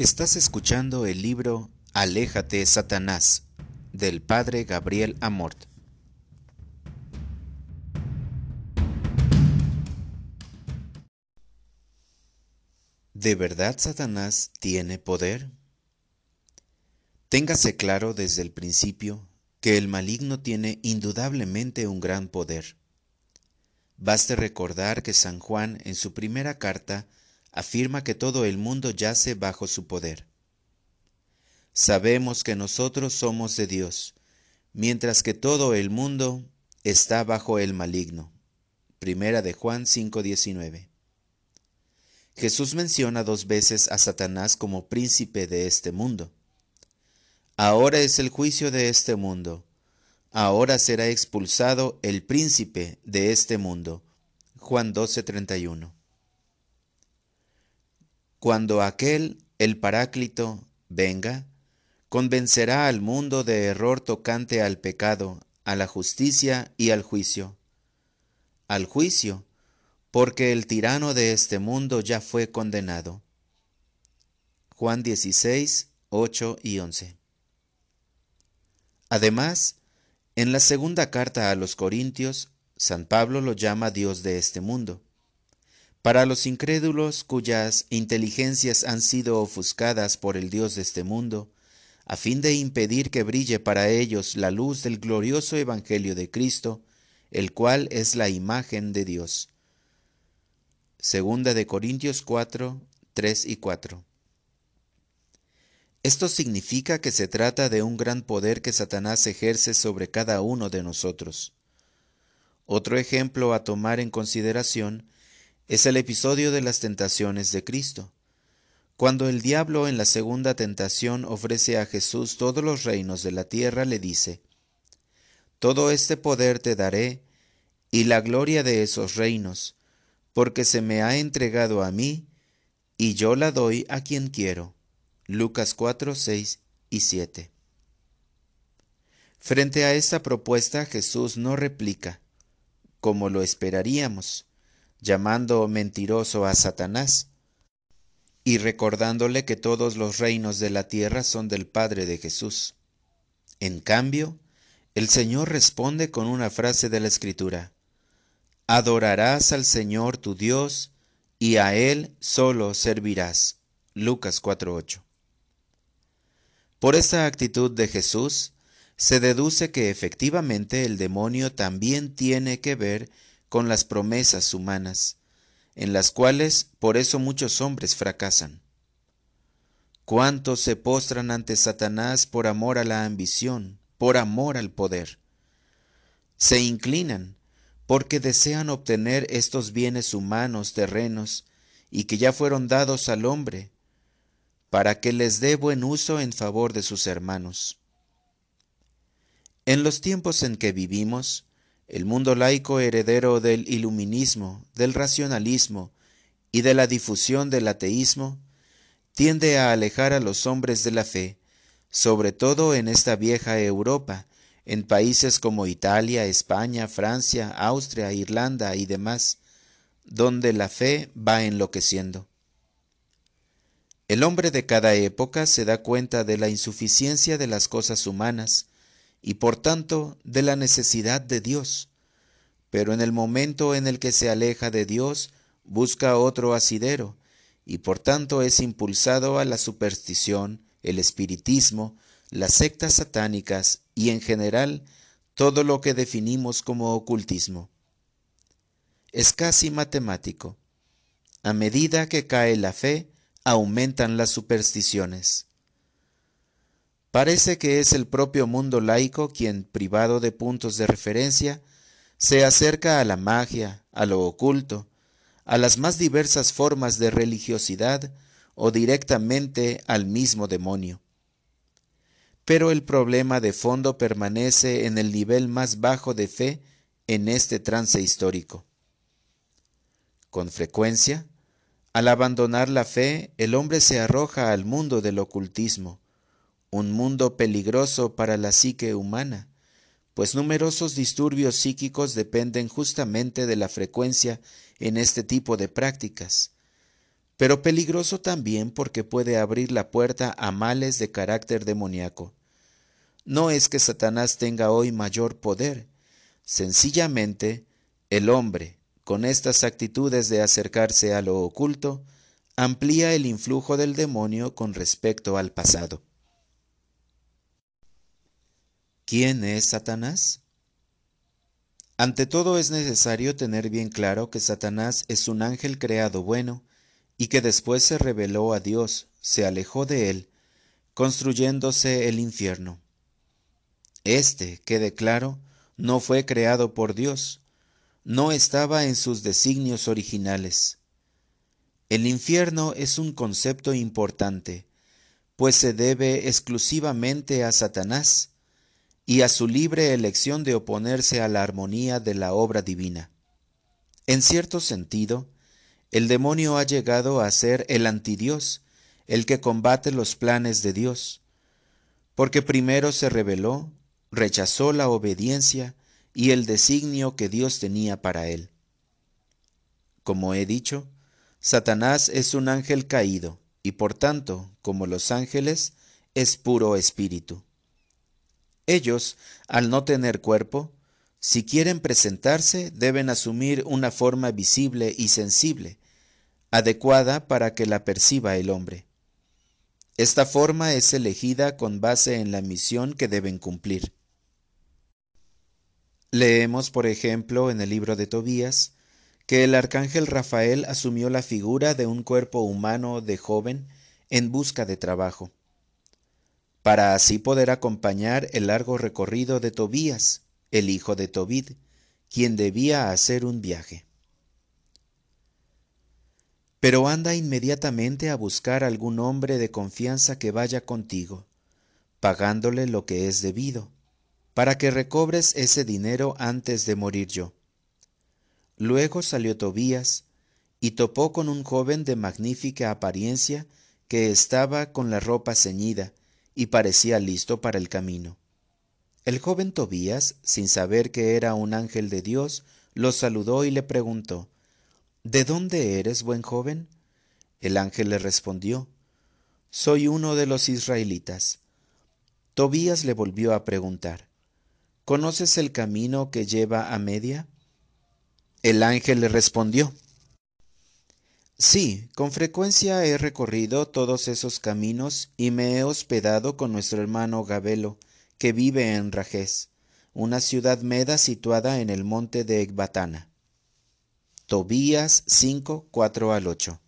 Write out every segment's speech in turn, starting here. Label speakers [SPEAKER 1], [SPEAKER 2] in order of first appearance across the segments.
[SPEAKER 1] Estás escuchando el libro Aléjate, Satanás, del padre Gabriel Amort. ¿De verdad Satanás tiene poder? Téngase claro desde el principio que el maligno tiene indudablemente un gran poder. Baste recordar que San Juan en su primera carta afirma que todo el mundo yace bajo su poder. Sabemos que nosotros somos de Dios, mientras que todo el mundo está bajo el maligno. Primera de Juan 5:19. Jesús menciona dos veces a Satanás como príncipe de este mundo. Ahora es el juicio de este mundo. Ahora será expulsado el príncipe de este mundo. Juan 12:31. Cuando aquel, el Paráclito, venga, convencerá al mundo de error tocante al pecado, a la justicia y al juicio. Al juicio, porque el tirano de este mundo ya fue condenado. Juan 16, 8 y 11. Además, en la segunda carta a los Corintios, San Pablo lo llama Dios de este mundo. Para los incrédulos cuyas inteligencias han sido ofuscadas por el Dios de este mundo, a fin de impedir que brille para ellos la luz del glorioso Evangelio de Cristo, el cual es la imagen de Dios. Segunda de Corintios 4, 3 y 4. Esto significa que se trata de un gran poder que Satanás ejerce sobre cada uno de nosotros. Otro ejemplo a tomar en consideración es el episodio de las tentaciones de Cristo. Cuando el diablo en la segunda tentación ofrece a Jesús todos los reinos de la tierra, le dice, Todo este poder te daré, y la gloria de esos reinos, porque se me ha entregado a mí, y yo la doy a quien quiero. Lucas 4, 6 y 7. Frente a esta propuesta Jesús no replica, como lo esperaríamos, llamando mentiroso a Satanás, y recordándole que todos los reinos de la tierra son del Padre de Jesús. En cambio, el Señor responde con una frase de la Escritura, Adorarás al Señor tu Dios, y a Él solo servirás. Lucas 4.8. Por esta actitud de Jesús, se deduce que efectivamente el demonio también tiene que ver con las promesas humanas, en las cuales por eso muchos hombres fracasan. ¿Cuántos se postran ante Satanás por amor a la ambición, por amor al poder? Se inclinan porque desean obtener estos bienes humanos terrenos y que ya fueron dados al hombre, para que les dé buen uso en favor de sus hermanos. En los tiempos en que vivimos, el mundo laico heredero del iluminismo, del racionalismo y de la difusión del ateísmo, tiende a alejar a los hombres de la fe, sobre todo en esta vieja Europa, en países como Italia, España, Francia, Austria, Irlanda y demás, donde la fe va enloqueciendo. El hombre de cada época se da cuenta de la insuficiencia de las cosas humanas, y por tanto de la necesidad de Dios. Pero en el momento en el que se aleja de Dios, busca otro asidero, y por tanto es impulsado a la superstición, el espiritismo, las sectas satánicas y en general todo lo que definimos como ocultismo. Es casi matemático. A medida que cae la fe, aumentan las supersticiones. Parece que es el propio mundo laico quien, privado de puntos de referencia, se acerca a la magia, a lo oculto, a las más diversas formas de religiosidad o directamente al mismo demonio. Pero el problema de fondo permanece en el nivel más bajo de fe en este trance histórico. Con frecuencia, al abandonar la fe, el hombre se arroja al mundo del ocultismo, un mundo peligroso para la psique humana, pues numerosos disturbios psíquicos dependen justamente de la frecuencia en este tipo de prácticas. pero peligroso también porque puede abrir la puerta a males de carácter demoníaco. No es que Satanás tenga hoy mayor poder, sencillamente el hombre, con estas actitudes de acercarse a lo oculto, amplía el influjo del demonio con respecto al pasado. ¿Quién es Satanás? Ante todo es necesario tener bien claro que Satanás es un ángel creado bueno y que después se rebeló a Dios, se alejó de él, construyéndose el infierno. Este, quede claro, no fue creado por Dios, no estaba en sus designios originales. El infierno es un concepto importante, pues se debe exclusivamente a Satanás y a su libre elección de oponerse a la armonía de la obra divina. En cierto sentido, el demonio ha llegado a ser el antidios, el que combate los planes de Dios, porque primero se rebeló, rechazó la obediencia y el designio que Dios tenía para él. Como he dicho, Satanás es un ángel caído, y por tanto, como los ángeles, es puro espíritu. Ellos, al no tener cuerpo, si quieren presentarse, deben asumir una forma visible y sensible, adecuada para que la perciba el hombre. Esta forma es elegida con base en la misión que deben cumplir. Leemos, por ejemplo, en el libro de Tobías, que el arcángel Rafael asumió la figura de un cuerpo humano de joven en busca de trabajo, para así poder acompañar el largo recorrido de Tobías, el hijo de Tobid, quien debía hacer un viaje. Pero anda inmediatamente a buscar algún hombre de confianza que vaya contigo, pagándole lo que es debido, para que recobres ese dinero antes de morir yo. Luego salió Tobías y topó con un joven de magnífica apariencia que estaba con la ropa ceñida y parecía listo para el camino. El joven Tobías, sin saber que era un ángel de Dios, lo saludó y le preguntó, ¿De dónde eres, buen joven? El ángel le respondió, Soy uno de los israelitas. Tobías le volvió a preguntar, ¿Conoces el camino que lleva a Media? El ángel le respondió, Sí, con frecuencia he recorrido todos esos caminos y me he hospedado con nuestro hermano Gabelo, que vive en Rajés, una ciudad meda situada en el monte de Ecbatana. Tobías 5, 4 al 8.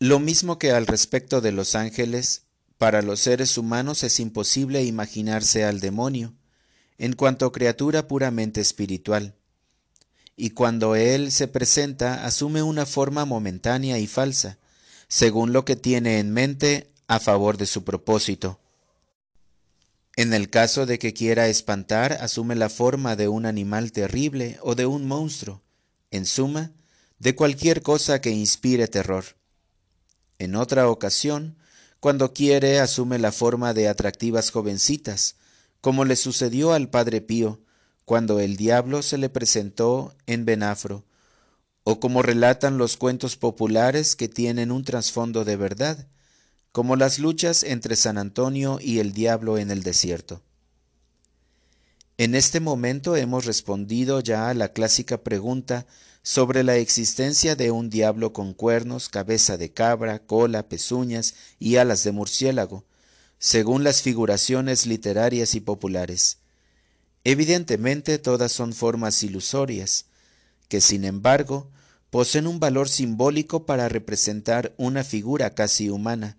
[SPEAKER 1] Lo mismo que al respecto de los ángeles, para los seres humanos es imposible imaginarse al demonio, en cuanto criatura puramente espiritual y cuando Él se presenta asume una forma momentánea y falsa, según lo que tiene en mente a favor de su propósito. En el caso de que quiera espantar, asume la forma de un animal terrible o de un monstruo, en suma, de cualquier cosa que inspire terror. En otra ocasión, cuando quiere, asume la forma de atractivas jovencitas, como le sucedió al Padre Pío, cuando el diablo se le presentó en Benafro, o como relatan los cuentos populares que tienen un trasfondo de verdad, como las luchas entre San Antonio y el diablo en el desierto. En este momento hemos respondido ya a la clásica pregunta sobre la existencia de un diablo con cuernos, cabeza de cabra, cola, pezuñas y alas de murciélago, según las figuraciones literarias y populares. Evidentemente todas son formas ilusorias, que sin embargo poseen un valor simbólico para representar una figura casi humana,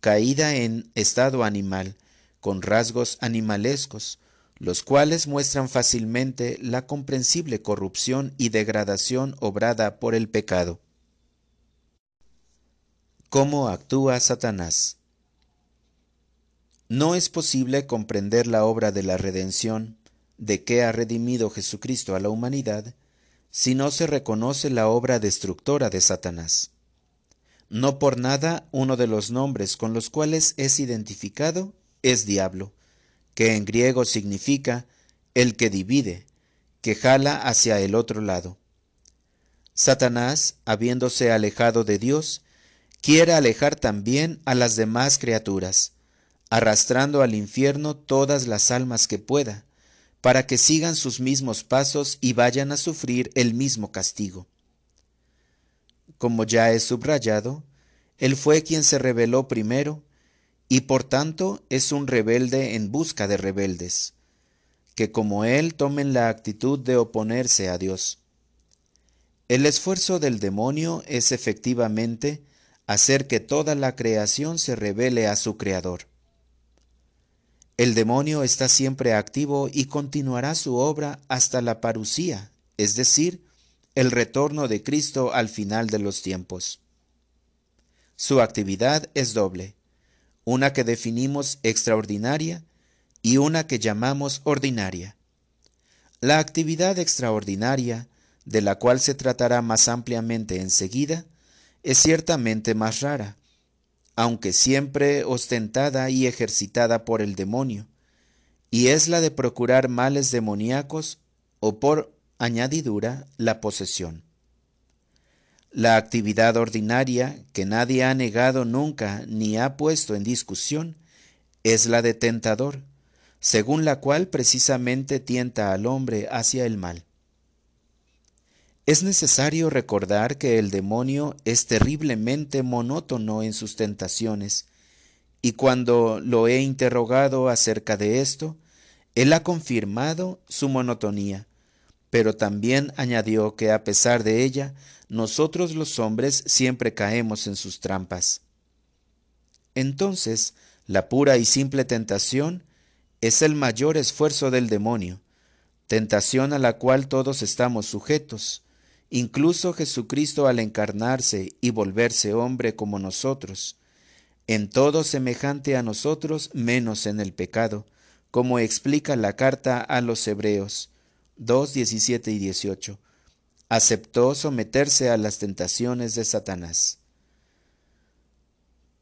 [SPEAKER 1] caída en estado animal, con rasgos animalescos, los cuales muestran fácilmente la comprensible corrupción y degradación obrada por el pecado. ¿Cómo actúa Satanás? No es posible comprender la obra de la redención de qué ha redimido Jesucristo a la humanidad si no se reconoce la obra destructora de Satanás. No por nada uno de los nombres con los cuales es identificado es diablo, que en griego significa el que divide, que jala hacia el otro lado. Satanás, habiéndose alejado de Dios, quiere alejar también a las demás criaturas, arrastrando al infierno todas las almas que pueda, para que sigan sus mismos pasos y vayan a sufrir el mismo castigo. Como ya he subrayado, él fue quien se rebeló primero, y por tanto es un rebelde en busca de rebeldes, que como él tomen la actitud de oponerse a Dios. El esfuerzo del demonio es efectivamente hacer que toda la creación se revele a su Creador. El demonio está siempre activo y continuará su obra hasta la parucía, es decir, el retorno de Cristo al final de los tiempos. Su actividad es doble, una que definimos extraordinaria y una que llamamos ordinaria. La actividad extraordinaria de la cual se tratará más ampliamente enseguida, es ciertamente más rara, aunque siempre ostentada y ejercitada por el demonio, y es la de procurar males demoníacos o por añadidura la posesión. La actividad ordinaria, que nadie ha negado nunca ni ha puesto en discusión, es la de tentador, según la cual precisamente tienta al hombre hacia el mal. Es necesario recordar que el demonio es terriblemente monótono en sus tentaciones, y cuando lo he interrogado acerca de esto, él ha confirmado su monotonía, pero también añadió que a pesar de ella, nosotros los hombres siempre caemos en sus trampas. Entonces, la pura y simple tentación es el mayor esfuerzo del demonio, tentación a la cual todos estamos sujetos, Incluso Jesucristo al encarnarse y volverse hombre como nosotros, en todo semejante a nosotros menos en el pecado, como explica la carta a los Hebreos 2, 17 y 18, aceptó someterse a las tentaciones de Satanás.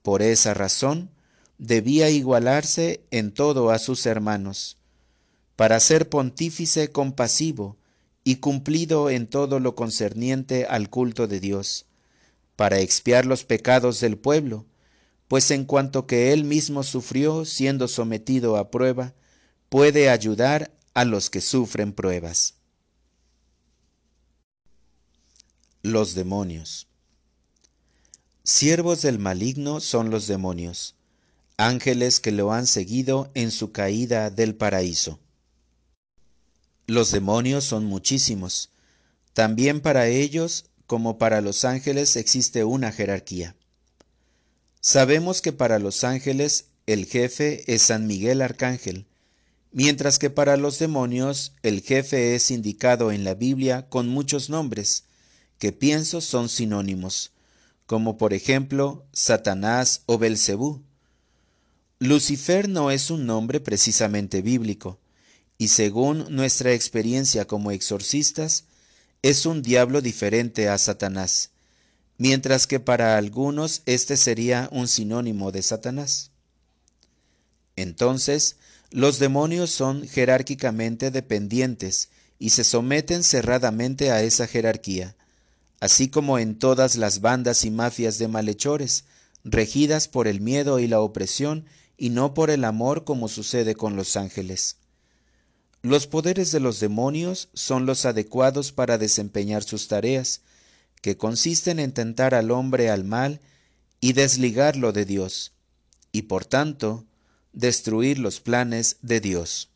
[SPEAKER 1] Por esa razón, debía igualarse en todo a sus hermanos, para ser pontífice compasivo, y cumplido en todo lo concerniente al culto de Dios, para expiar los pecados del pueblo, pues en cuanto que él mismo sufrió siendo sometido a prueba, puede ayudar a los que sufren pruebas. Los demonios. Siervos del maligno son los demonios, ángeles que lo han seguido en su caída del paraíso. Los demonios son muchísimos. También para ellos, como para los ángeles, existe una jerarquía. Sabemos que para los ángeles el jefe es San Miguel Arcángel, mientras que para los demonios el jefe es indicado en la Biblia con muchos nombres, que pienso son sinónimos, como por ejemplo Satanás o Belcebú. Lucifer no es un nombre precisamente bíblico, y según nuestra experiencia como exorcistas, es un diablo diferente a Satanás, mientras que para algunos este sería un sinónimo de Satanás. Entonces, los demonios son jerárquicamente dependientes y se someten cerradamente a esa jerarquía, así como en todas las bandas y mafias de malhechores, regidas por el miedo y la opresión y no por el amor como sucede con los ángeles. Los poderes de los demonios son los adecuados para desempeñar sus tareas, que consisten en tentar al hombre al mal y desligarlo de Dios, y por tanto destruir los planes de Dios.